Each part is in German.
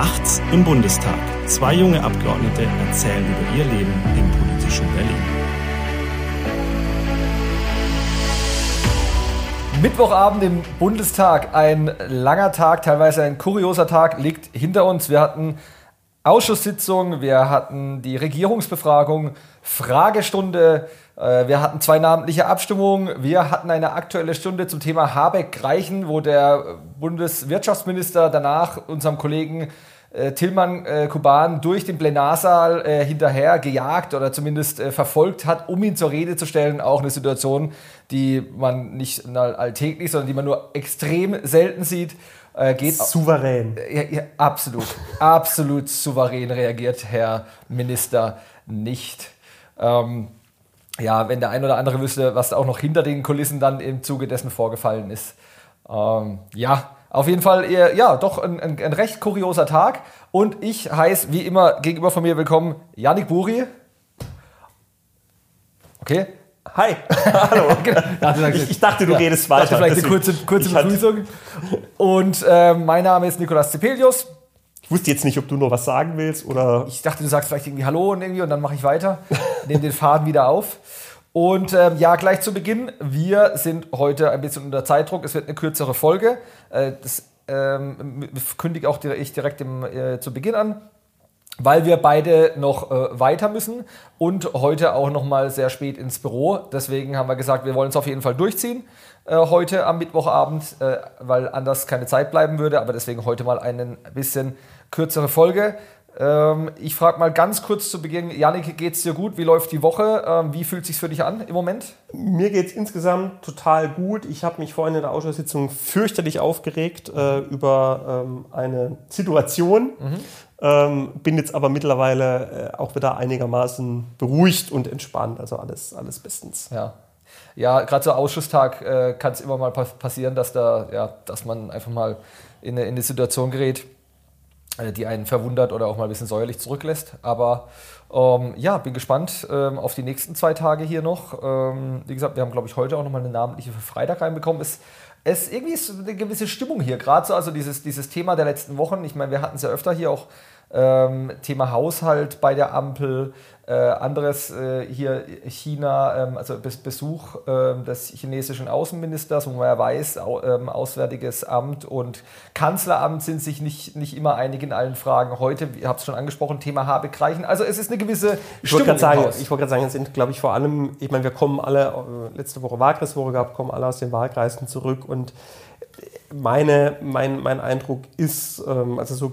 Nachts im Bundestag. Zwei junge Abgeordnete erzählen über ihr Leben im politischen Berlin. Mittwochabend im Bundestag, ein langer Tag, teilweise ein kurioser Tag liegt hinter uns. Wir hatten Ausschusssitzung, wir hatten die Regierungsbefragung, Fragestunde, äh, wir hatten zwei namentliche Abstimmungen, wir hatten eine aktuelle Stunde zum Thema Habeck-Reichen, wo der Bundeswirtschaftsminister danach unserem Kollegen äh, Tillmann äh, Kuban durch den Plenarsaal äh, hinterher gejagt oder zumindest äh, verfolgt hat, um ihn zur Rede zu stellen. Auch eine Situation, die man nicht alltäglich, sondern die man nur extrem selten sieht. Äh, geht souverän. Ja, ja, absolut, absolut souverän reagiert Herr Minister nicht. Ähm, ja, wenn der ein oder andere wüsste, was auch noch hinter den Kulissen dann im Zuge dessen vorgefallen ist. Ähm, ja, auf jeden Fall, ja, doch ein, ein, ein, recht kurioser Tag. Und ich heiße wie immer gegenüber von mir willkommen Janik Buri. Okay, Hi. Hallo. ich, ich, dachte, du ja, redest weiter. Dachte vielleicht eine kurze, kurze Begrüßung. Und äh, mein Name ist Nikolas Zepelius. Ich wusste jetzt nicht, ob du noch was sagen willst oder. Ich dachte, du sagst vielleicht irgendwie Hallo und irgendwie und dann mache ich weiter. Nehme den Faden wieder auf. Und ähm, ja, gleich zu Beginn. Wir sind heute ein bisschen unter Zeitdruck. Es wird eine kürzere Folge. Äh, das ähm, kündige auch ich direkt im, äh, zu Beginn an weil wir beide noch äh, weiter müssen und heute auch noch mal sehr spät ins Büro. Deswegen haben wir gesagt, wir wollen es auf jeden Fall durchziehen äh, heute am Mittwochabend, äh, weil anders keine Zeit bleiben würde. Aber deswegen heute mal eine bisschen kürzere Folge. Ähm, ich frage mal ganz kurz zu Beginn, Janik, geht es dir gut? Wie läuft die Woche? Ähm, wie fühlt es sich für dich an im Moment? Mir geht es insgesamt total gut. Ich habe mich vorhin in der Ausschusssitzung fürchterlich aufgeregt äh, über ähm, eine Situation. Mhm. Ähm, bin jetzt aber mittlerweile äh, auch wieder einigermaßen beruhigt und entspannt. Also alles, alles bestens. Ja. Ja, gerade so Ausschusstag äh, kann es immer mal passieren, dass da, ja, dass man einfach mal in eine, in eine Situation gerät, die einen verwundert oder auch mal ein bisschen säuerlich zurücklässt. Aber ähm, ja, bin gespannt ähm, auf die nächsten zwei Tage hier noch. Ähm, wie gesagt, wir haben, glaube ich, heute auch nochmal eine namentliche für Freitag reinbekommen. Es, es irgendwie ist eine gewisse Stimmung hier, gerade so, also dieses, dieses Thema der letzten Wochen. Ich meine, wir hatten es ja öfter hier auch ähm, Thema Haushalt bei der Ampel, äh, anderes äh, hier China, ähm, also Besuch äh, des chinesischen Außenministers, wo man ja weiß, au, ähm, Auswärtiges Amt und Kanzleramt sind sich nicht, nicht immer einig in allen Fragen. Heute, ihr habt es schon angesprochen, Thema Habeck reichen. Also es ist eine gewisse ich Stimmung sagen, Ich wollte gerade sagen, es sind, glaube ich, vor allem, ich meine, wir kommen alle, äh, letzte Woche Wahlkreiswoche gehabt, kommen alle aus den Wahlkreisen zurück und meine, mein, mein Eindruck ist, ähm, also so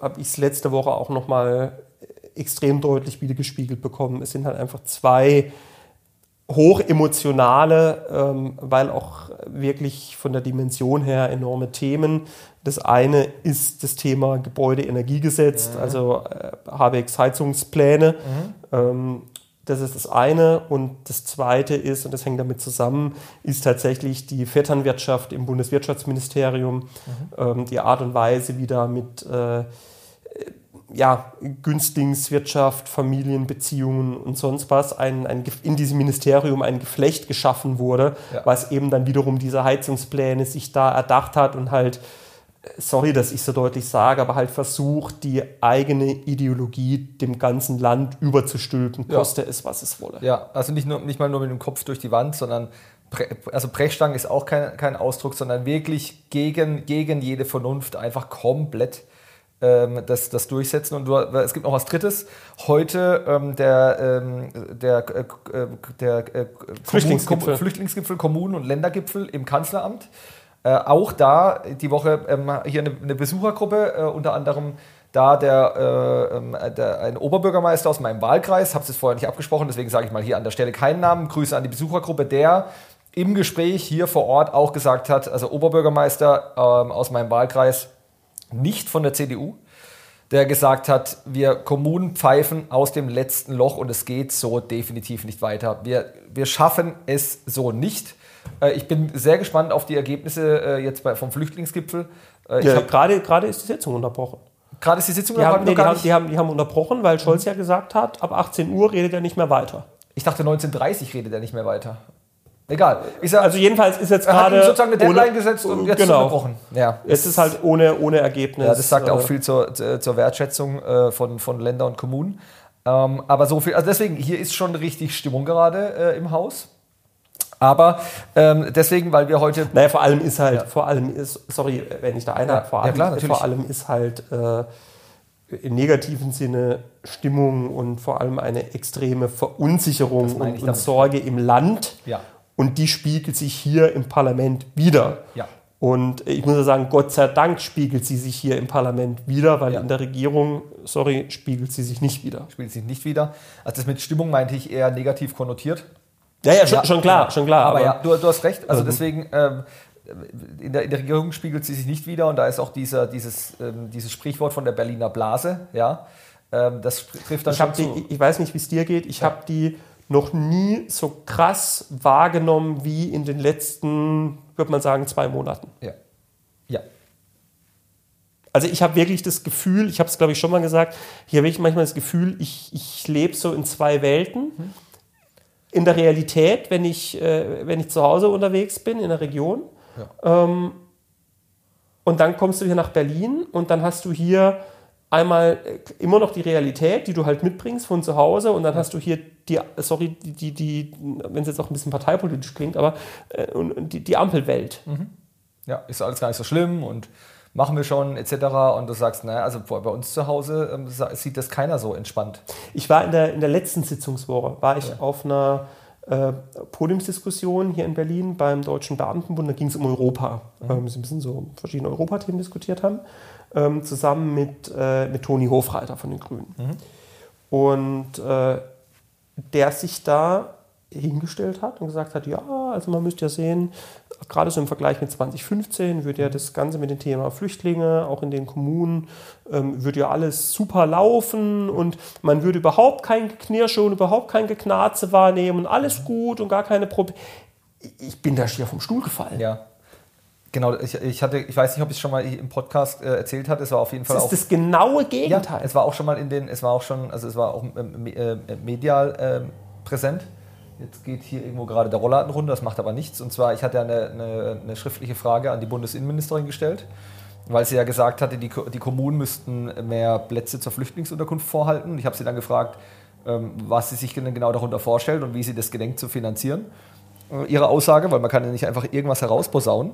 habe ich es letzte Woche auch nochmal extrem deutlich wieder gespiegelt bekommen. Es sind halt einfach zwei hochemotionale, ähm, weil auch wirklich von der Dimension her enorme Themen. Das eine ist das Thema Gebäudeenergiegesetz, mhm. also äh, Habecks Heizungspläne. Mhm. Ähm, das ist das eine. Und das zweite ist, und das hängt damit zusammen, ist tatsächlich die Vetternwirtschaft im Bundeswirtschaftsministerium, mhm. ähm, die Art und Weise, wie da mit äh, ja, Günstlingswirtschaft, Familienbeziehungen und sonst was ein, ein, in diesem Ministerium ein Geflecht geschaffen wurde, ja. was eben dann wiederum diese Heizungspläne sich da erdacht hat und halt sorry, dass ich so deutlich sage, aber halt versucht, die eigene Ideologie dem ganzen Land überzustülpen, koste ja. es, was es wolle. Ja, also nicht, nur, nicht mal nur mit dem Kopf durch die Wand, sondern also Brechstangen ist auch kein, kein Ausdruck, sondern wirklich gegen, gegen jede Vernunft einfach komplett ähm, das, das durchsetzen. Und du, es gibt noch was Drittes. Heute ähm, der, ähm, der, äh, der äh, Flüchtlingsgipfel. Flüchtlingsgipfel, Kommunen- und Ländergipfel im Kanzleramt. Äh, auch da die Woche ähm, hier eine, eine Besuchergruppe, äh, unter anderem da der, äh, ähm, der, ein Oberbürgermeister aus meinem Wahlkreis, habe es vorher nicht abgesprochen, deswegen sage ich mal hier an der Stelle keinen Namen, Grüße an die Besuchergruppe, der im Gespräch hier vor Ort auch gesagt hat, also Oberbürgermeister ähm, aus meinem Wahlkreis, nicht von der CDU, der gesagt hat, wir Kommunen pfeifen aus dem letzten Loch und es geht so definitiv nicht weiter. Wir, wir schaffen es so nicht. Äh, ich bin sehr gespannt auf die Ergebnisse äh, jetzt vom Flüchtlingsgipfel. Äh, ja, gerade, ist die Sitzung unterbrochen. Gerade ist die Sitzung die haben, nee, die, haben, die, haben, die haben unterbrochen, weil Scholz mhm. ja gesagt hat, ab 18 Uhr redet er nicht mehr weiter. Ich dachte 19.30 Uhr redet er nicht mehr weiter. Egal. Er, also jedenfalls ist jetzt er gerade sozusagen eine Deadline ohne, gesetzt und jetzt genau. unterbrochen. Ja. Es ist halt ohne, ohne Ergebnis. Ja, das sagt auch äh, viel zur, zur Wertschätzung äh, von, von Ländern und Kommunen. Ähm, aber so viel, also deswegen, hier ist schon richtig Stimmung gerade äh, im Haus. Aber ähm, deswegen, weil wir heute. Naja, vor allem ist halt, ja. vor allem ist, sorry, wenn ich da einer, ja, vor, allem, ja, klar, vor allem ist halt äh, im negativen Sinne Stimmung und vor allem eine extreme Verunsicherung und, und Sorge im Land. Ja. Und die spiegelt sich hier im Parlament wieder. Ja. Und ich muss ja sagen, Gott sei Dank spiegelt sie sich hier im Parlament wieder, weil ja. in der Regierung, sorry, spiegelt sie sich nicht wieder. Spiegelt sich nicht wieder. Also das mit Stimmung meinte ich eher negativ konnotiert. Ja, ja, schon, ja, schon klar, schon klar. Aber, aber ja, du, du, hast recht. Also mhm. deswegen, ähm, in, der, in, der, Regierung spiegelt sie sich nicht wieder und da ist auch dieser, dieses, ähm, dieses Sprichwort von der Berliner Blase, ja. Ähm, das trifft dann ich schon die, Ich weiß nicht, wie es dir geht. Ich habe die noch nie so krass wahrgenommen wie in den letzten, würde man sagen, zwei Monaten. Ja. Ja. Also ich habe wirklich das Gefühl, ich habe es glaube ich schon mal gesagt, hier habe ich manchmal das Gefühl, ich, ich lebe so in zwei Welten. Mhm in der Realität, wenn ich, äh, wenn ich zu Hause unterwegs bin, in der Region. Ja. Ähm, und dann kommst du hier nach Berlin und dann hast du hier einmal äh, immer noch die Realität, die du halt mitbringst von zu Hause und dann hast du hier die, sorry, die, die, die wenn es jetzt auch ein bisschen parteipolitisch klingt, aber äh, die, die Ampelwelt. Mhm. Ja, ist alles gar nicht so schlimm und machen wir schon etc. Und du sagst, naja, also bei uns zu Hause ähm, sieht das keiner so entspannt. Ich war in der, in der letzten Sitzungswoche, war ich ja. auf einer äh, Podiumsdiskussion hier in Berlin beim Deutschen Beamtenbund, da ging es um Europa. Mhm. Ähm, sie ein bisschen so verschiedene Europathemen diskutiert haben, ähm, zusammen mit, äh, mit Toni Hofreiter von den Grünen. Mhm. Und äh, der sich da hingestellt hat und gesagt hat, ja, also man müsste ja sehen, gerade so im Vergleich mit 2015 würde ja das Ganze mit dem Thema Flüchtlinge, auch in den Kommunen, ähm, würde ja alles super laufen und man würde überhaupt kein Geknirsche und überhaupt kein Geknarze wahrnehmen und alles gut und gar keine Probleme. Ich bin da schier vom Stuhl gefallen. Ja. Genau, ich, ich, hatte, ich weiß nicht, ob ich es schon mal im Podcast äh, erzählt hatte. Es war auf jeden Fall das auch. ist das genaue Gegenteil. Ja, es war auch schon mal in den, es war auch schon, also es war auch ähm, äh, medial äh, präsent. Jetzt geht hier irgendwo gerade der Rollladen runter, das macht aber nichts. Und zwar, ich hatte eine, eine, eine schriftliche Frage an die Bundesinnenministerin gestellt, weil sie ja gesagt hatte, die, die Kommunen müssten mehr Plätze zur Flüchtlingsunterkunft vorhalten. Ich habe sie dann gefragt, ähm, was sie sich denn genau darunter vorstellt und wie sie das gedenkt zu finanzieren. Äh, ihre Aussage, weil man kann ja nicht einfach irgendwas herausposaunen.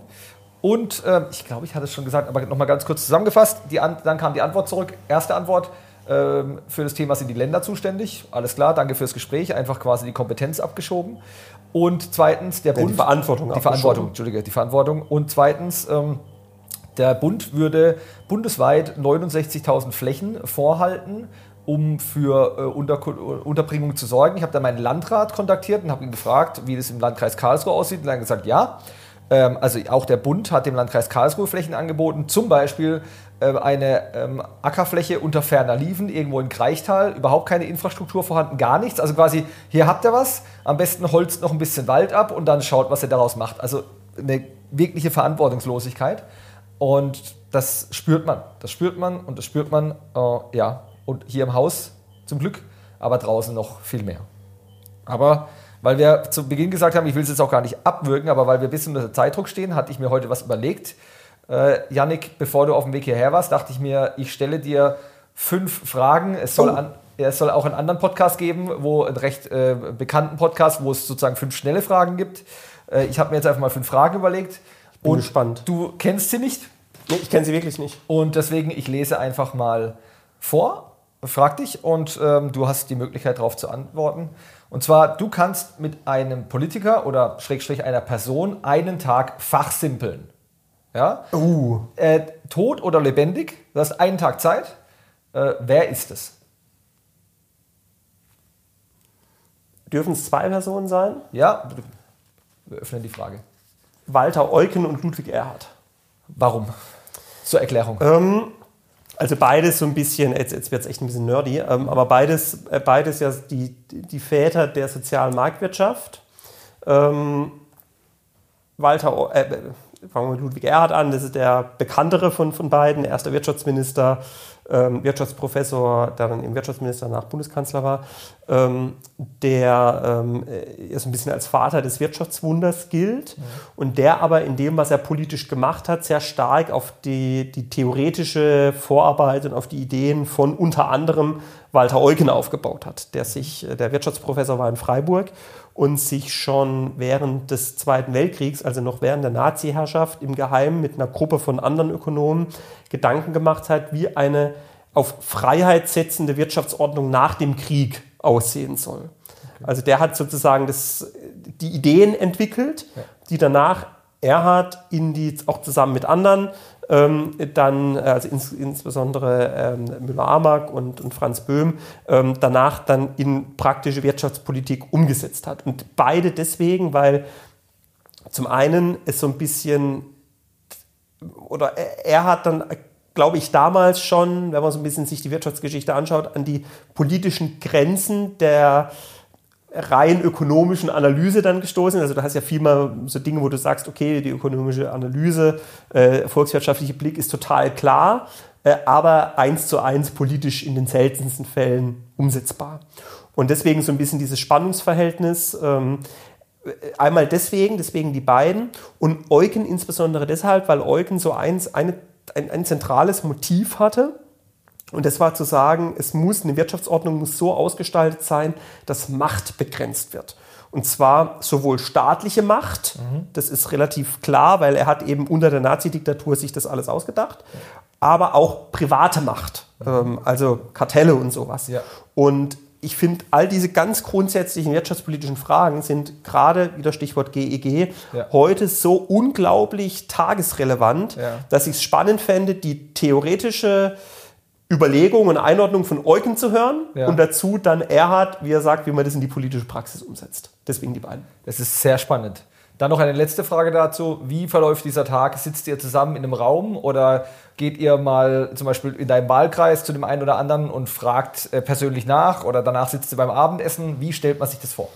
Und äh, ich glaube, ich hatte es schon gesagt, aber nochmal ganz kurz zusammengefasst. Die, dann kam die Antwort zurück. Erste Antwort, ähm, für das Thema sind die Länder zuständig. Alles klar, danke fürs Gespräch. Einfach quasi die Kompetenz abgeschoben. Und zweitens, der ja, Bund. Die Verantwortung Die Verantwortung, Entschuldige, die Verantwortung. Und zweitens, ähm, der Bund würde bundesweit 69.000 Flächen vorhalten, um für äh, Unter Unterbringung zu sorgen. Ich habe dann meinen Landrat kontaktiert und habe ihn gefragt, wie das im Landkreis Karlsruhe aussieht. Und er hat gesagt, ja. Ähm, also auch der Bund hat dem Landkreis Karlsruhe Flächen angeboten, zum Beispiel äh, eine ähm, Ackerfläche unter ferner Liefen, irgendwo in Kreichtal, überhaupt keine Infrastruktur vorhanden, gar nichts. Also quasi, hier habt ihr was, am besten holzt noch ein bisschen Wald ab und dann schaut, was ihr daraus macht. Also eine wirkliche Verantwortungslosigkeit. Und das spürt man. Das spürt man und das spürt man, äh, ja, und hier im Haus zum Glück, aber draußen noch viel mehr. Aber weil wir zu Beginn gesagt haben, ich will es jetzt auch gar nicht abwürgen, aber weil wir ein bisschen unter Zeitdruck stehen, hatte ich mir heute was überlegt äh, Yannick, bevor du auf dem Weg hierher warst, dachte ich mir, ich stelle dir fünf Fragen. Es soll, oh. an, es soll auch einen anderen Podcast geben, wo einen recht äh, bekannten Podcast, wo es sozusagen fünf schnelle Fragen gibt. Äh, ich habe mir jetzt einfach mal fünf Fragen überlegt. Ich bin und gespannt. Du kennst sie nicht? Nee, ich kenne sie wirklich nicht. Und deswegen, ich lese einfach mal vor, frag dich und ähm, du hast die Möglichkeit darauf zu antworten. Und zwar, du kannst mit einem Politiker oder Schrägstrich einer Person einen Tag fachsimpeln. Ja? Uh. Äh, tot oder lebendig, du hast einen Tag Zeit. Äh, wer ist es? Dürfen es zwei Personen sein? Ja, wir öffnen die Frage. Walter Eucken und Ludwig Erhard. Warum? Zur Erklärung. Ähm, also beides so ein bisschen, jetzt, jetzt wird es echt ein bisschen nerdy, ähm, aber beides, äh, beides ja die, die Väter der sozialen Marktwirtschaft. Ähm, Walter, äh, fangen wir mit Ludwig Erhard an, das ist der bekanntere von, von beiden, erster Wirtschaftsminister, ähm, Wirtschaftsprofessor, der dann im Wirtschaftsminister nach Bundeskanzler war, ähm, der ähm, äh, so ein bisschen als Vater des Wirtschaftswunders gilt mhm. und der aber in dem, was er politisch gemacht hat, sehr stark auf die, die theoretische Vorarbeit und auf die Ideen von unter anderem Walter Eugen aufgebaut hat, der sich, äh, der Wirtschaftsprofessor war in Freiburg und sich schon während des Zweiten Weltkriegs, also noch während der Nazi-Herrschaft, im Geheimen mit einer Gruppe von anderen Ökonomen Gedanken gemacht hat, wie eine auf Freiheit setzende Wirtschaftsordnung nach dem Krieg aussehen soll. Okay. Also der hat sozusagen das, die Ideen entwickelt, die danach Erhard in die, auch zusammen mit anderen ähm, dann, also ins, insbesondere ähm, Müller-Amack und, und, Franz Böhm, ähm, danach dann in praktische Wirtschaftspolitik umgesetzt hat. Und beide deswegen, weil zum einen es so ein bisschen, oder er, er hat dann glaube ich, damals schon, wenn man so ein bisschen sich die Wirtschaftsgeschichte anschaut, an die politischen Grenzen der rein ökonomischen Analyse dann gestoßen. Also du hast ja viel mal so Dinge, wo du sagst, okay, die ökonomische Analyse, äh, volkswirtschaftliche Blick ist total klar, äh, aber eins zu eins politisch in den seltensten Fällen umsetzbar. Und deswegen so ein bisschen dieses Spannungsverhältnis. Ähm, einmal deswegen, deswegen die beiden und Eugen insbesondere deshalb, weil Eugen so eins, eine, ein, ein zentrales Motiv hatte, und das war zu sagen, es muss, eine Wirtschaftsordnung muss so ausgestaltet sein, dass Macht begrenzt wird. Und zwar sowohl staatliche Macht, mhm. das ist relativ klar, weil er hat eben unter der Nazi-Diktatur sich das alles ausgedacht, aber auch private Macht, mhm. also Kartelle und sowas. Ja. Und ich finde, all diese ganz grundsätzlichen wirtschaftspolitischen Fragen sind gerade, wieder Stichwort GEG, e ja. heute so unglaublich tagesrelevant, dass ich es spannend fände, die theoretische Überlegung und Einordnung von Eugen zu hören ja. und dazu dann Erhard, wie er sagt, wie man das in die politische Praxis umsetzt. Deswegen die beiden. Das ist sehr spannend. Dann noch eine letzte Frage dazu. Wie verläuft dieser Tag? Sitzt ihr zusammen in einem Raum oder geht ihr mal zum Beispiel in deinem Wahlkreis zu dem einen oder anderen und fragt äh, persönlich nach oder danach sitzt ihr beim Abendessen? Wie stellt man sich das vor?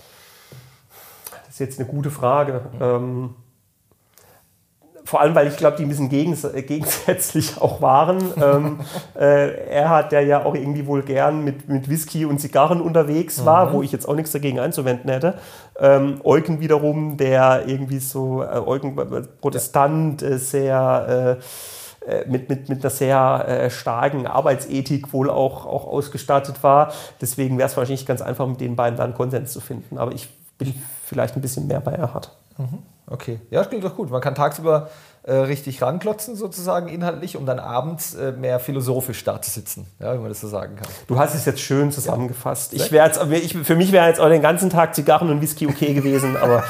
Das ist jetzt eine gute Frage. Mhm. Ähm vor allem, weil ich glaube, die ein bisschen gegens äh, gegensätzlich auch waren. ähm, äh, er hat der ja auch irgendwie wohl gern mit, mit Whisky und Zigarren unterwegs war, mhm. wo ich jetzt auch nichts dagegen einzuwenden hätte. Ähm, Eugen wiederum, der irgendwie so, äh, Eugen äh, Protestant, äh, sehr äh, mit, mit, mit einer sehr äh, starken Arbeitsethik wohl auch, auch ausgestattet war. Deswegen wäre es wahrscheinlich ganz einfach, mit den beiden dann Konsens zu finden. Aber ich bin vielleicht ein bisschen mehr bei Erhard. Mhm. Okay, ja, das klingt doch gut. Man kann tagsüber äh, richtig ranklotzen, sozusagen inhaltlich, um dann abends äh, mehr philosophisch da zu sitzen, ja, wenn man das so sagen kann. Du hast es jetzt schön zusammengefasst. Ja. Ich jetzt, ich, für mich wäre jetzt auch den ganzen Tag Zigarren und Whisky okay gewesen, aber.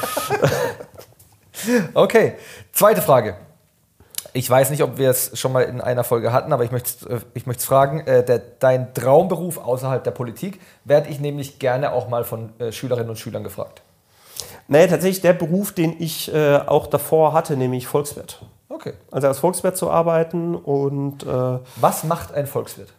okay, zweite Frage. Ich weiß nicht, ob wir es schon mal in einer Folge hatten, aber ich möchte äh, ich es fragen, äh, der, dein Traumberuf außerhalb der Politik, werde ich nämlich gerne auch mal von äh, Schülerinnen und Schülern gefragt. Nee, tatsächlich der Beruf, den ich äh, auch davor hatte, nämlich Volkswirt. Okay. Also als Volkswirt zu arbeiten und. Äh, Was macht ein Volkswirt?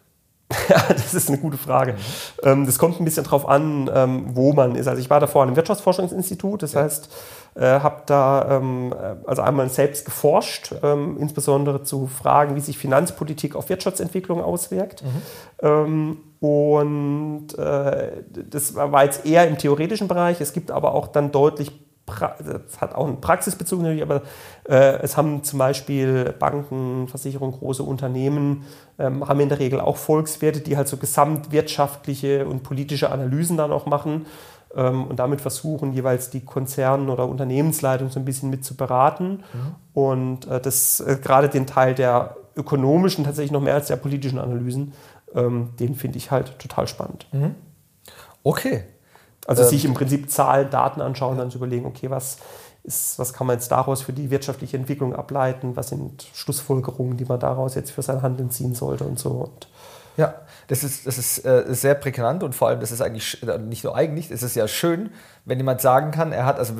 ja, das ist eine gute Frage. Mhm. Ähm, das kommt ein bisschen drauf an, ähm, wo man ist. Also ich war davor an einem Wirtschaftsforschungsinstitut, das ja. heißt, äh, habe da ähm, also einmal selbst geforscht, ähm, insbesondere zu Fragen, wie sich Finanzpolitik auf Wirtschaftsentwicklung auswirkt. Mhm. Und äh, das war jetzt eher im theoretischen Bereich. Es gibt aber auch dann deutlich es hat auch einen Praxisbezug natürlich, aber äh, es haben zum Beispiel Banken, Versicherungen, große Unternehmen, ähm, haben in der Regel auch Volkswerte, die halt so gesamtwirtschaftliche und politische Analysen dann auch machen ähm, und damit versuchen, jeweils die Konzern- oder Unternehmensleitung so ein bisschen mit zu beraten. Mhm. Und äh, das äh, gerade den Teil der ökonomischen, tatsächlich noch mehr als der politischen Analysen, ähm, den finde ich halt total spannend. Mhm. Okay. Also ähm, sich im Prinzip Zahlen, Daten anschauen, dann zu überlegen, okay, was ist, was kann man jetzt daraus für die wirtschaftliche Entwicklung ableiten, was sind Schlussfolgerungen, die man daraus jetzt für sein Handeln ziehen sollte und so. Und ja, das ist, das ist äh, sehr prägnant und vor allem, das ist eigentlich äh, nicht nur eigentlich, es ist ja schön, wenn jemand sagen kann, er hat, also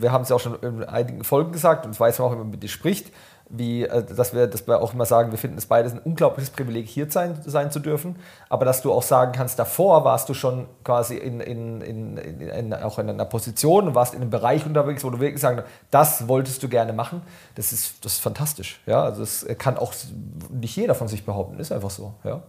wir haben es ja auch schon in einigen Folgen gesagt und weiß auch, wenn man mit dir spricht, wie, äh, dass, wir, dass wir auch immer sagen, wir finden es beides ein unglaubliches Privileg, hier sein, sein zu dürfen, aber dass du auch sagen kannst, davor warst du schon quasi in, in, in, in, auch in einer Position warst in einem Bereich unterwegs, wo du wirklich sagen, das wolltest du gerne machen. Das ist, das ist fantastisch. Ja? Also das kann auch nicht jeder von sich behaupten, ist einfach so. Ja,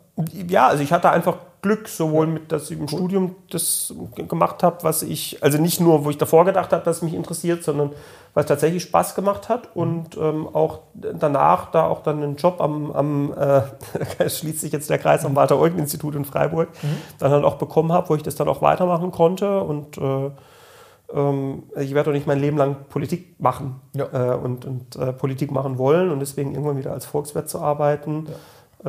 ja also ich hatte einfach Glück, sowohl mit, dass ich im. Studium das gemacht habe, was ich, also nicht nur, wo ich davor gedacht habe, dass es mich interessiert, sondern was tatsächlich Spaß gemacht hat und ähm, auch danach da auch dann einen Job am, am äh, schließt sich jetzt der Kreis am Walter-Eugen-Institut in Freiburg, mhm. dann halt auch bekommen habe, wo ich das dann auch weitermachen konnte und äh, ähm, ich werde doch nicht mein Leben lang Politik machen ja. äh, und, und äh, Politik machen wollen und deswegen irgendwann wieder als Volkswirt zu arbeiten. Ja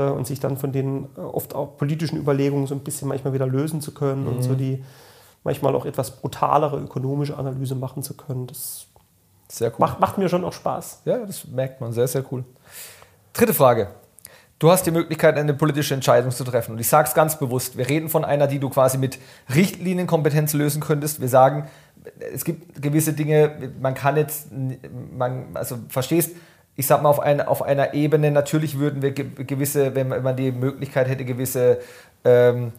und sich dann von den äh, oft auch politischen Überlegungen so ein bisschen manchmal wieder lösen zu können mhm. und so die manchmal auch etwas brutalere ökonomische Analyse machen zu können. Das sehr cool. Macht, macht mir schon auch Spaß. Ja, das merkt man. Sehr, sehr cool. Dritte Frage. Du hast die Möglichkeit, eine politische Entscheidung zu treffen. Und ich sage es ganz bewusst. Wir reden von einer, die du quasi mit Richtlinienkompetenz lösen könntest. Wir sagen, es gibt gewisse Dinge, man kann jetzt, man, also verstehst, ich sag mal, auf, ein, auf einer Ebene, natürlich würden wir gewisse, wenn man die Möglichkeit hätte, gewisse ähm,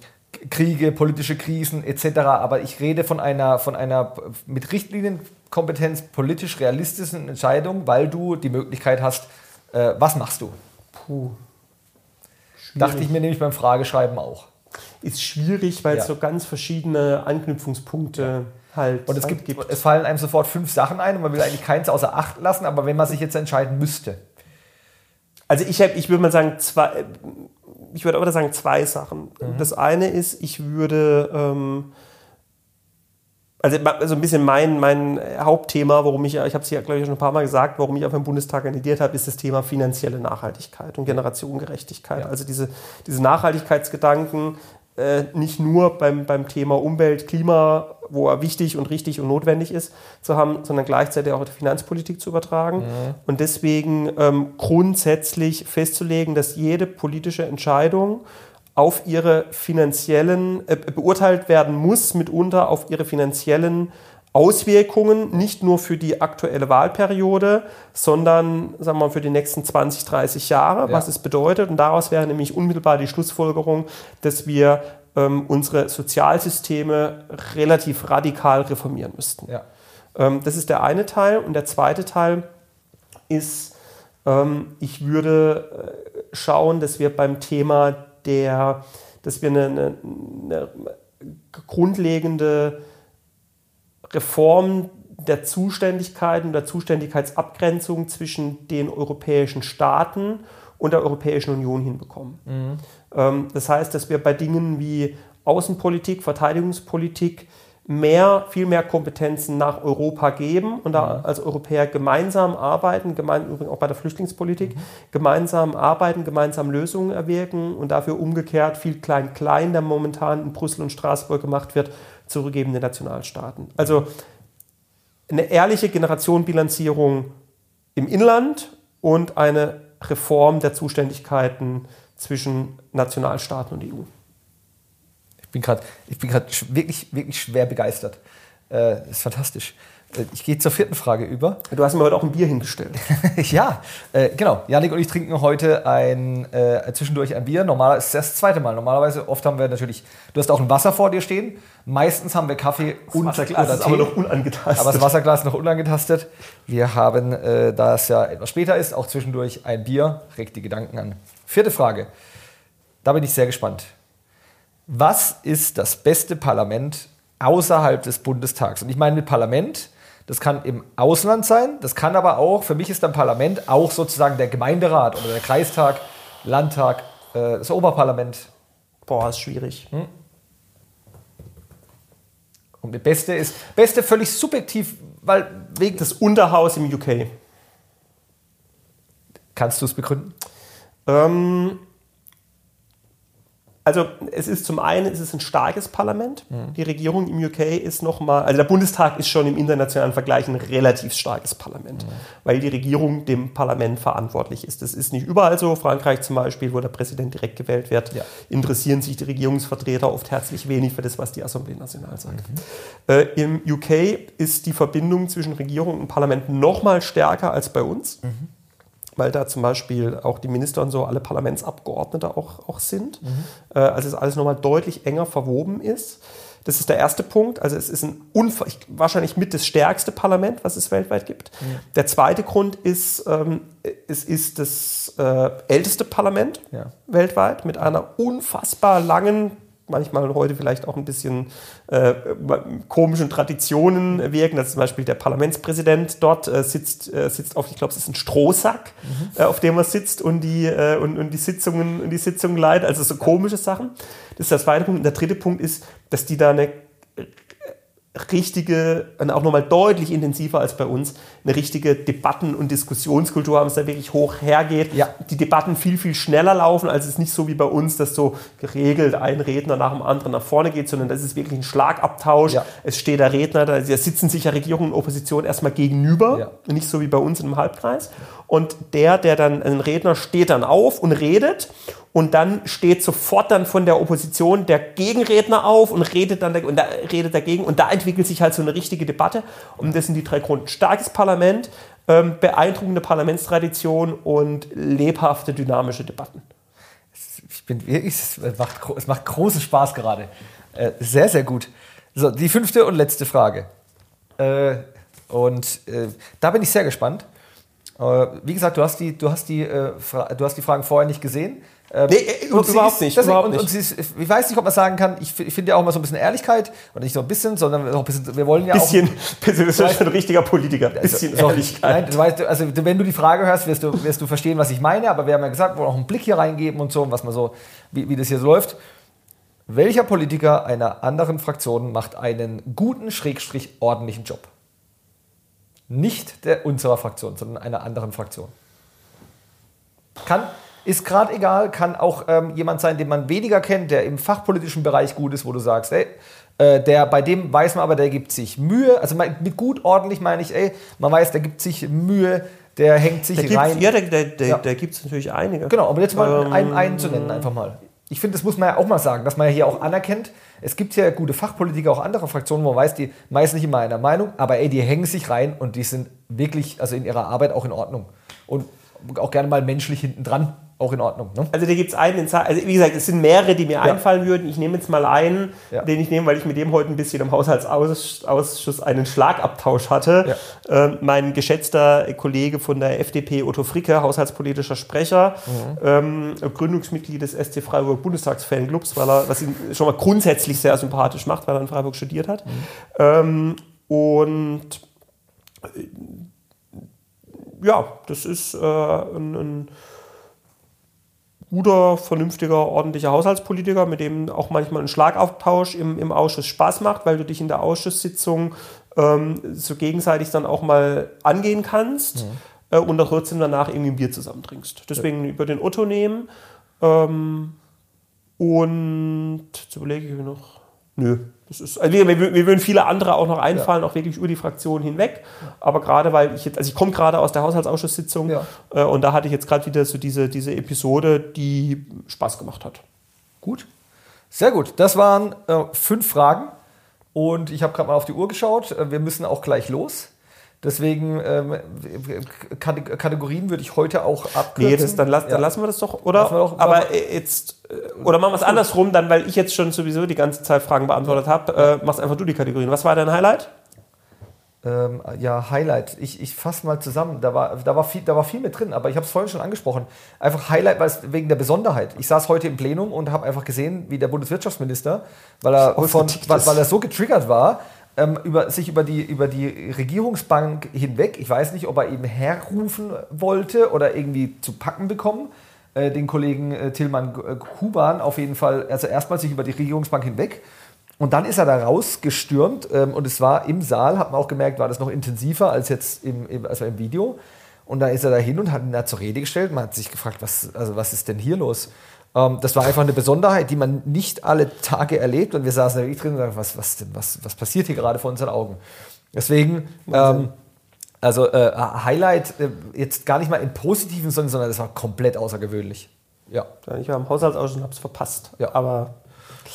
Kriege, politische Krisen etc. Aber ich rede von einer, von einer mit Richtlinienkompetenz politisch realistischen Entscheidung, weil du die Möglichkeit hast, äh, was machst du? Puh. Dachte ich mir nämlich beim Frageschreiben auch. Ist schwierig, weil ja. es so ganz verschiedene Anknüpfungspunkte ja. Halt Und es, gibt, gibt, es fallen einem sofort fünf Sachen ein und man will eigentlich keins außer Acht lassen, aber wenn man sich jetzt entscheiden müsste. Also ich, ich würde mal sagen, zwei, ich würde aber sagen zwei Sachen. Mhm. Das eine ist, ich würde, ähm, also, also ein bisschen mein, mein Hauptthema, warum ich, ich habe es ja, glaube ich, schon ein paar Mal gesagt, warum ich auf dem Bundestag kandidiert habe, ist das Thema finanzielle Nachhaltigkeit und Generationengerechtigkeit. Ja. Also diese, diese Nachhaltigkeitsgedanken, äh, nicht nur beim, beim Thema Umwelt, Klima, wo er wichtig und richtig und notwendig ist, zu haben, sondern gleichzeitig auch die Finanzpolitik zu übertragen. Mhm. Und deswegen ähm, grundsätzlich festzulegen, dass jede politische Entscheidung auf ihre finanziellen, äh, beurteilt werden muss, mitunter auf ihre finanziellen Auswirkungen, nicht nur für die aktuelle Wahlperiode, sondern sagen wir mal, für die nächsten 20, 30 Jahre, ja. was es bedeutet. Und daraus wäre nämlich unmittelbar die Schlussfolgerung, dass wir ähm, unsere Sozialsysteme relativ radikal reformieren müssten. Ja. Ähm, das ist der eine Teil. Und der zweite Teil ist, ähm, ich würde äh, schauen, dass wir beim Thema der, dass wir eine, eine, eine grundlegende Reform der Zuständigkeiten, der Zuständigkeitsabgrenzung zwischen den europäischen Staaten und der Europäischen Union hinbekommen. Mhm. Ähm, das heißt, dass wir bei Dingen wie Außenpolitik, Verteidigungspolitik mehr, viel mehr Kompetenzen nach Europa geben und da als Europäer gemeinsam arbeiten, gemein, übrigens auch bei der Flüchtlingspolitik, mhm. gemeinsam arbeiten, gemeinsam Lösungen erwirken und dafür umgekehrt viel Klein-Klein, der momentan in Brüssel und Straßburg gemacht wird, zurückgeben den Nationalstaaten. Also eine ehrliche Generationenbilanzierung im Inland und eine Reform der Zuständigkeiten zwischen Nationalstaaten und EU. Ich bin gerade wirklich, wirklich schwer begeistert. Äh, das ist fantastisch. Äh, ich gehe zur vierten Frage über. Du hast mir heute auch ein Bier hingestellt. ja, äh, genau. Janik und ich trinken heute ein, äh, zwischendurch ein Bier. Normalerweise ist das, das zweite Mal. Normalerweise, oft haben wir natürlich, du hast auch ein Wasser vor dir stehen. Meistens haben wir Kaffee das und Wasserglas ist aber noch unangetastet. Aber das Wasserglas ist noch unangetastet. Wir haben, äh, da es ja etwas später ist, auch zwischendurch ein Bier. Regt die Gedanken an. Vierte Frage. Da bin ich sehr gespannt. Was ist das beste Parlament außerhalb des Bundestags? Und ich meine mit Parlament, das kann im Ausland sein, das kann aber auch, für mich ist dann Parlament auch sozusagen der Gemeinderat oder der Kreistag, Landtag, äh, das Oberparlament. Boah, ist schwierig. Hm? Und das Beste ist, Beste völlig subjektiv, weil wegen. Das Unterhaus im UK. Kannst du es begründen? Ähm, also es ist zum einen es ist ein starkes Parlament. Mhm. Die Regierung im UK ist nochmal, also der Bundestag ist schon im internationalen Vergleich ein relativ starkes Parlament, mhm. weil die Regierung dem Parlament verantwortlich ist. Das ist nicht überall so. Frankreich zum Beispiel, wo der Präsident direkt gewählt wird, ja. interessieren sich die Regierungsvertreter oft herzlich wenig für das, was die Assemblée Nationale sagt. Mhm. Äh, Im UK ist die Verbindung zwischen Regierung und Parlament nochmal stärker als bei uns. Mhm. Weil da zum Beispiel auch die Minister und so alle Parlamentsabgeordnete auch, auch sind. Mhm. Äh, also es alles nochmal deutlich enger verwoben ist. Das ist der erste Punkt. Also es ist ein wahrscheinlich mit das stärkste Parlament, was es weltweit gibt. Mhm. Der zweite Grund ist, ähm, es ist das äh, älteste Parlament ja. weltweit mit einer unfassbar langen manchmal heute vielleicht auch ein bisschen äh, komischen Traditionen wirken. Dass zum Beispiel der Parlamentspräsident dort äh, sitzt, äh, sitzt auf, ich glaube, es ist ein Strohsack, mhm. Äh, auf dem er sitzt und die, äh, und, und die Sitzungen und die Sitzungen leitet. Also so komische Sachen. Das ist der zweite Punkt. Und der dritte Punkt ist, dass die da eine richtige und auch nochmal deutlich intensiver als bei uns eine richtige Debatten- und Diskussionskultur haben, es da wirklich hoch hergeht. Ja. Die Debatten viel, viel schneller laufen, als es nicht so wie bei uns, dass so geregelt ein Redner nach dem anderen nach vorne geht, sondern das ist wirklich ein Schlagabtausch. Ja. Es steht der Redner, da sitzen sich ja Regierung und Opposition erstmal gegenüber, ja. nicht so wie bei uns im Halbkreis. Und der, der dann, ein Redner steht dann auf und redet und dann steht sofort dann von der Opposition der Gegenredner auf und redet dann und da, redet dagegen und da entwickelt sich halt so eine richtige Debatte und das sind die drei Gründe. Starkes Parlament, ähm, beeindruckende Parlamentstradition und lebhafte, dynamische Debatten. Ich bin wirklich, es macht, es macht großen Spaß gerade. Äh, sehr, sehr gut. So, die fünfte und letzte Frage. Äh, und äh, da bin ich sehr gespannt. Äh, wie gesagt, du hast die, du hast die, äh, du hast die Fragen vorher nicht gesehen. Ähm, nee, äh, überhaupt ist, nicht. Deswegen, überhaupt und, und ist, ich weiß nicht, ob man sagen kann, ich, ich finde ja auch mal so ein bisschen Ehrlichkeit, und nicht nur ein bisschen, sondern auch ein bisschen, wir wollen ja bisschen, auch... Bisschen, das ist ein richtiger Politiker, also, bisschen also, Ehrlichkeit. Nein, du weißt, also wenn du die Frage hörst, wirst du, wirst du verstehen, was ich meine, aber wir haben ja gesagt, wir wollen auch einen Blick hier reingeben und so, was man so, wie, wie das hier so läuft. Welcher Politiker einer anderen Fraktion macht einen guten, schrägstrich ordentlichen Job? Nicht der unserer Fraktion, sondern einer anderen Fraktion. Kann, ist gerade egal, kann auch ähm, jemand sein, den man weniger kennt, der im fachpolitischen Bereich gut ist, wo du sagst, ey, äh, der, bei dem weiß man aber, der gibt sich Mühe. Also mit gut ordentlich meine ich, ey, man weiß, der gibt sich Mühe, der hängt sich da rein. Ja, da, da, ja. da gibt es natürlich einige. Genau, aber jetzt mal ähm, einen, einen zu nennen, einfach mal. Ich finde, das muss man ja auch mal sagen, dass man ja hier auch anerkennt, es gibt ja gute Fachpolitiker, auch andere Fraktionen, wo man weiß, die meist nicht immer einer Meinung, aber ey, die hängen sich rein und die sind wirklich, also in ihrer Arbeit auch in Ordnung. Und auch gerne mal menschlich hinten dran auch in Ordnung. Ne? Also da gibt es einen, also wie gesagt, es sind mehrere, die mir ja. einfallen würden. Ich nehme jetzt mal einen, ja. den ich nehme, weil ich mit dem heute ein bisschen im Haushaltsausschuss einen Schlagabtausch hatte. Ja. Ähm, mein geschätzter Kollege von der FDP, Otto Fricke, haushaltspolitischer Sprecher, mhm. ähm, Gründungsmitglied des SC Freiburg Bundestagsfanclubs, weil er, was ihn schon mal grundsätzlich sehr sympathisch macht, weil er in Freiburg studiert hat. Mhm. Ähm, und äh, ja, das ist äh, ein, ein guter, vernünftiger, ordentlicher Haushaltspolitiker, mit dem auch manchmal ein Schlagauftausch im, im Ausschuss Spaß macht, weil du dich in der Ausschusssitzung ähm, so gegenseitig dann auch mal angehen kannst mhm. äh, und dann trotzdem danach irgendwie ein Bier zusammen trinkst. Deswegen ja. über den Otto nehmen. Ähm, und jetzt überlege ich mir noch. Nö, das ist, also wir, wir würden viele andere auch noch einfallen, ja. auch wirklich über die Fraktion hinweg. Aber gerade weil ich jetzt, also ich komme gerade aus der Haushaltsausschusssitzung ja. äh, und da hatte ich jetzt gerade wieder so diese, diese Episode, die Spaß gemacht hat. Gut. Sehr gut. Das waren äh, fünf Fragen und ich habe gerade mal auf die Uhr geschaut. Äh, wir müssen auch gleich los. Deswegen ähm, Kategorien würde ich heute auch abkürzen. Nee, das, dann, las, ja. dann lassen wir das doch, oder? Doch, aber jetzt, äh, oder machen wir es andersrum, dann, weil ich jetzt schon sowieso die ganze Zeit Fragen beantwortet habe, äh, machst einfach du die Kategorien. Was war dein Highlight? Ähm, ja, Highlight. Ich, ich fasse mal zusammen. Da war, da, war viel, da war viel mit drin, aber ich habe es vorhin schon angesprochen. Einfach Highlight, weil es wegen der Besonderheit. Ich saß heute im Plenum und habe einfach gesehen, wie der Bundeswirtschaftsminister, weil er, von, weil, weil er so getriggert war, ähm, über, sich über die, über die Regierungsbank hinweg, ich weiß nicht, ob er eben herrufen wollte oder irgendwie zu packen bekommen, äh, den Kollegen äh, Tillmann äh, Kuban auf jeden Fall, also erstmal sich über die Regierungsbank hinweg und dann ist er da rausgestürmt ähm, und es war im Saal, hat man auch gemerkt, war das noch intensiver als jetzt im, im, also im Video. Und da ist er da hin und hat ihn da zur Rede gestellt. Man hat sich gefragt, was, also was ist denn hier los? Ähm, das war einfach eine Besonderheit, die man nicht alle Tage erlebt. Und wir saßen da wirklich drin und sagten, was, was, denn, was, was passiert hier gerade vor unseren Augen? Deswegen, ähm, also äh, Highlight äh, jetzt gar nicht mal im positiven Sinne, sondern das war komplett außergewöhnlich. Ja. Ich war im Haushaltsausschuss und habe es verpasst. Ja. Aber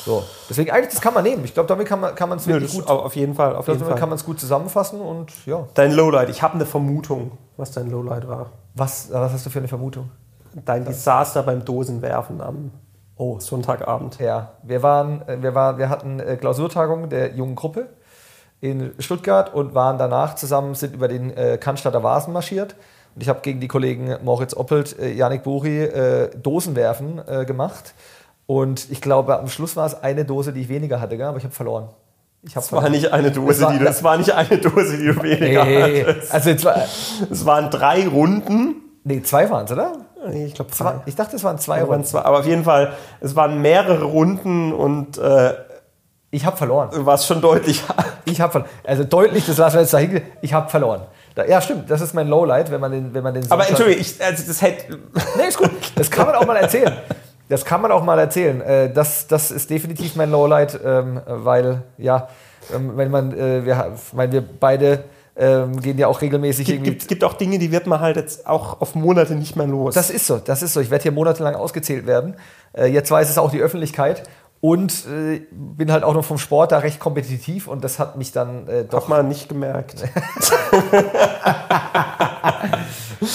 So, deswegen eigentlich, das kann man nehmen. Ich glaube, damit kann man kann es wirklich das gut, auf jeden Fall, auf jeden damit Fall. kann man es gut zusammenfassen und ja. Dein Lowlight, ich habe eine Vermutung, was dein Lowlight war. Was, was hast du für eine Vermutung? Dein Desaster beim Dosenwerfen am Oh, Sonntagabend. Ja, wir waren, äh, wir war, wir hatten äh, Klausurtagung der jungen Gruppe in Stuttgart und waren danach zusammen, sind über den äh, Cannstatter Vasen marschiert. Und ich habe gegen die Kollegen Moritz Oppelt, äh, Janik Buri äh, Dosenwerfen äh, gemacht. Und ich glaube, am Schluss war es eine Dose, die ich weniger hatte, gell? aber ich habe verloren. Ich habe Das war nicht eine Dose, Es war- die du, das war nicht eine Dose, die du weniger Hey, hattest. also jetzt war, Es waren drei Runden. nee, zwei waren es, oder? Ich glaube Zwei, ich dachte, es waren zwei Runden. zwei. aber auf jeden Fall, es waren mehrere Runden und äh, Ich habe verloren. du warst schon deutlich. Ich habe verloren. Also deutlich, das lassen wir jetzt dahin. Ich habe verloren. Da, ja, stimmt. Das ist mein Lowlight, wenn man den, wenn man den. Aber Entschuldigung, ich, also das hätte. Nee, ist gut. Das kann man auch mal erzählen. Das kann man auch mal erzählen. Äh, Das, das ist definitiv mein Lowlight, ähm, weil, ja, ähm, wenn man, äh, wir, weil wir beide ähm, gehen ja auch regelmäßig Es gibt, irgendwie. gibt, gibt auch Dinge, die wird man halt jetzt auch auf Monate nicht mehr los. Das ist so, das ist so. Ich werde hier monatelang ausgezählt werden. Äh, Jetzt weiß es auch die Öffentlichkeit. Und äh, bin halt auch noch vom Sport da recht kompetitiv und das hat mich dann äh, doch hat man nicht gemerkt.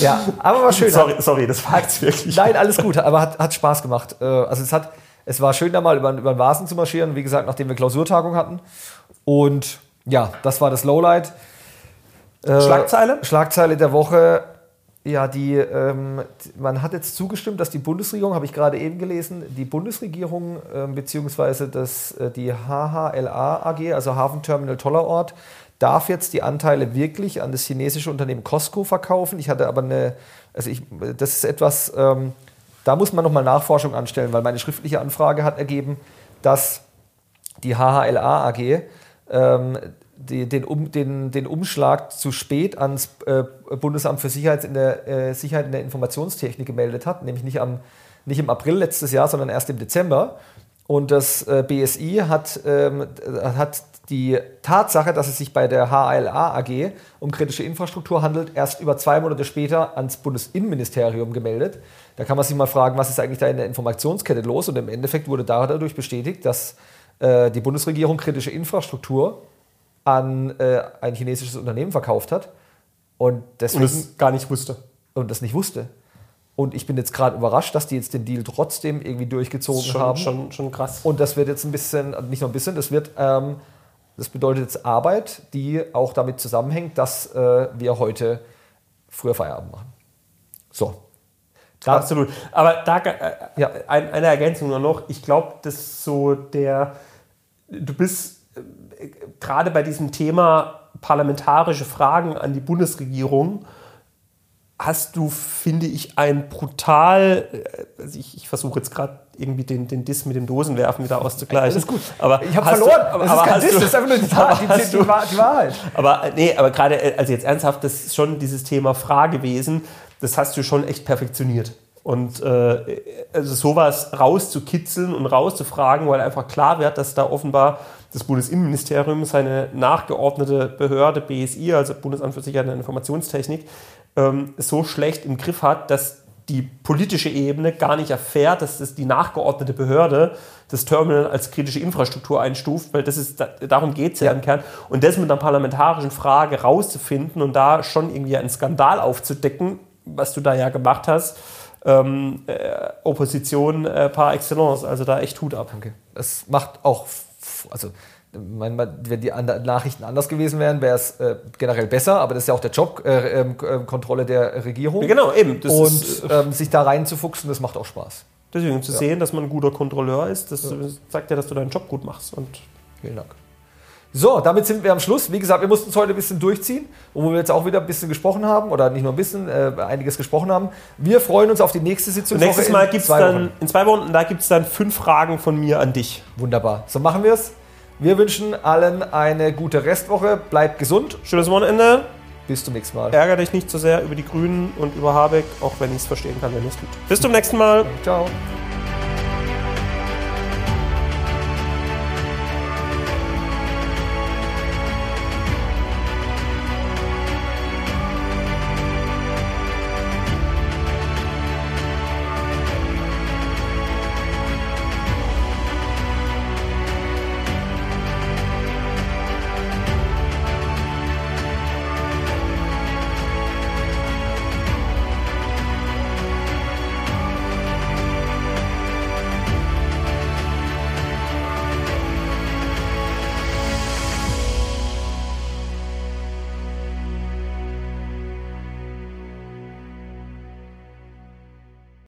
Ja, aber war schön. sorry, sorry, das war jetzt wirklich. Nein, alles gut, aber hat, hat Spaß gemacht. Äh, Also es hat, es war schön, da mal über, über den Vasen zu marschieren, wie gesagt, nachdem wir Klausurtagung hatten. Und ja, das war das Lowlight. Äh, Schlagzeile? Schlagzeile der Woche. Ja, die, ähm, man hat jetzt zugestimmt, dass die Bundesregierung, habe ich gerade eben gelesen, die Bundesregierung beziehungsweise das, äh, die HHLA AG, also Hafenterminal Tollerort, darf jetzt die Anteile wirklich an das chinesische Unternehmen Costco verkaufen. Ich hatte aber eine, also ich, das ist etwas, ähm, da muss man nochmal Nachforschung anstellen, weil meine schriftliche Anfrage hat ergeben, dass die HHLA AG ähm, den, um, den, den Umschlag zu spät ans äh, Bundesamt für Sicherheit in, der, äh, Sicherheit in der Informationstechnik gemeldet hat, nämlich nicht, am, nicht im April letztes Jahr, sondern erst im Dezember. Und das äh, BSI hat, ähm, hat die Tatsache, dass es sich bei der HLA AG um kritische Infrastruktur handelt, erst über zwei Monate später ans Bundesinnenministerium gemeldet. Da kann man sich mal fragen, was ist eigentlich da in der Informationskette los? Und im Endeffekt wurde dadurch bestätigt, dass äh, die Bundesregierung kritische Infrastruktur an äh, ein chinesisches Unternehmen verkauft hat und Und deswegen es gar nicht wusste. und das nicht wusste. Und ich bin jetzt gerade überrascht, dass die jetzt den Deal trotzdem irgendwie durchgezogen Das schon, haben. schon, schon krass. Und das wird jetzt ein bisschen, nicht nur ein bisschen, das wird, ähm, das bedeutet jetzt Arbeit, die auch damit zusammenhängt, dass äh, wir heute früher Feierabend machen. So. Da, Absolut. Aber da äh, Ja. ein, eine Ergänzung nur noch. Ich glaube, dass so der, du bist gerade bei diesem Thema parlamentarische Fragen an die Bundesregierung, hast du, finde ich, ein brutal, äh, also ich, ich versuche jetzt gerade irgendwie den, den Diss mit dem Dosenwerfen wieder auszugleichen. Alles gut. Aber ich habe verloren. Du, aber, das ist kein Diss, du, das ist einfach nur die, aber Wahrheit, die, die, die Wahrheit. aber äh, nee, aber gerade, äh, also jetzt ernsthaft, das ist schon dieses Thema Fragewesen, das hast du schon echt perfektioniert. Und äh, also sowas rauszukitzeln und rauszufragen, weil einfach klar wird, dass da offenbar das Bundesinnenministerium seine nachgeordnete Behörde BSI, also Bundesamt für Sicherheit und Informationstechnik, ähm, so schlecht im Griff hat, dass die politische Ebene gar nicht erfährt, dass das die nachgeordnete Behörde das Terminal als kritische Infrastruktur einstuft, weil das ist, da, darum geht es ja. im Kern. Und das mit einer parlamentarischen Frage rauszufinden und da schon irgendwie einen Skandal aufzudecken, was du da ja gemacht hast, ähm, äh, Opposition äh, par excellence, also da echt Hut ab. Okay. Es macht auch, also mein, wenn die Nachrichten anders gewesen wären, wäre es äh, generell besser, aber das ist ja auch der Job, äh, äh, Kontrolle der Regierung. Genau, eben. Das Und ist, ähm, sich da reinzufuchsen, das macht auch Spaß. deswegen zu sehen, dass man ein guter Kontrolleur ist, das sagt ja, dass du deinen Job gut machst. Und Vielen Dank. So, damit sind wir am Schluss. Wie gesagt, wir mussten es heute ein bisschen durchziehen, wo wir jetzt auch wieder ein bisschen gesprochen haben, oder nicht nur ein bisschen, äh, einiges gesprochen haben. Wir freuen uns auf die nächste Sitzung. nächstes Mal gibt es dann, in zwei Wochen, da gibt es dann fünf Fragen von mir an dich. Wunderbar. So machen wir es. Wir wünschen allen eine gute Restwoche. Bleibt gesund. Schönes Wochenende. Bis zum nächsten Mal. Ärger dich nicht so sehr über die Grünen und über Habeck, auch wenn ich es verstehen kann, wenn es tut. Bis zum nächsten Mal. Ciao.